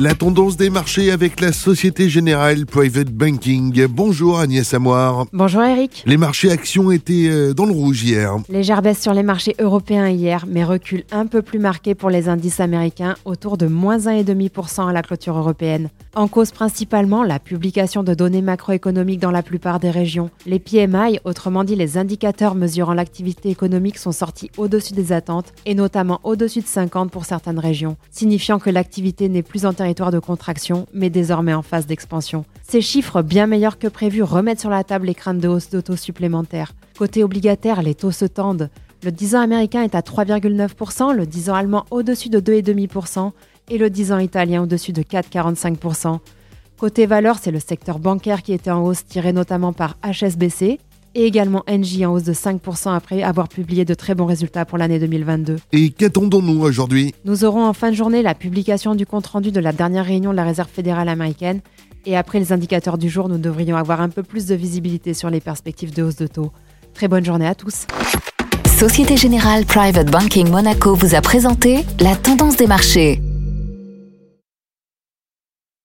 La tendance des marchés avec la Société Générale Private Banking. Bonjour Agnès Amoir. Bonjour Eric. Les marchés actions étaient euh, dans le rouge hier. Légère baisse sur les marchés européens hier, mais recul un peu plus marqué pour les indices américains, autour de moins 1,5% à la clôture européenne. En cause principalement la publication de données macroéconomiques dans la plupart des régions. Les PMI, autrement dit les indicateurs mesurant l'activité économique, sont sortis au-dessus des attentes, et notamment au-dessus de 50 pour certaines régions, signifiant que l'activité n'est plus en territoire de contraction, mais désormais en phase d'expansion. Ces chiffres, bien meilleurs que prévu, remettent sur la table les craintes de hausse de taux supplémentaires. Côté obligataire, les taux se tendent. Le 10 ans américain est à 3,9%, le 10 ans allemand au-dessus de 2,5% et le 10 ans italien au-dessus de 4,45%. Côté valeur, c'est le secteur bancaire qui était en hausse, tiré notamment par HSBC, et également Engie en hausse de 5% après avoir publié de très bons résultats pour l'année 2022. Et qu'attendons-nous aujourd'hui? Nous aurons en fin de journée la publication du compte-rendu de la dernière réunion de la Réserve fédérale américaine et après les indicateurs du jour, nous devrions avoir un peu plus de visibilité sur les perspectives de hausse de taux. Très bonne journée à tous. Société Générale Private Banking Monaco vous a présenté la tendance des marchés.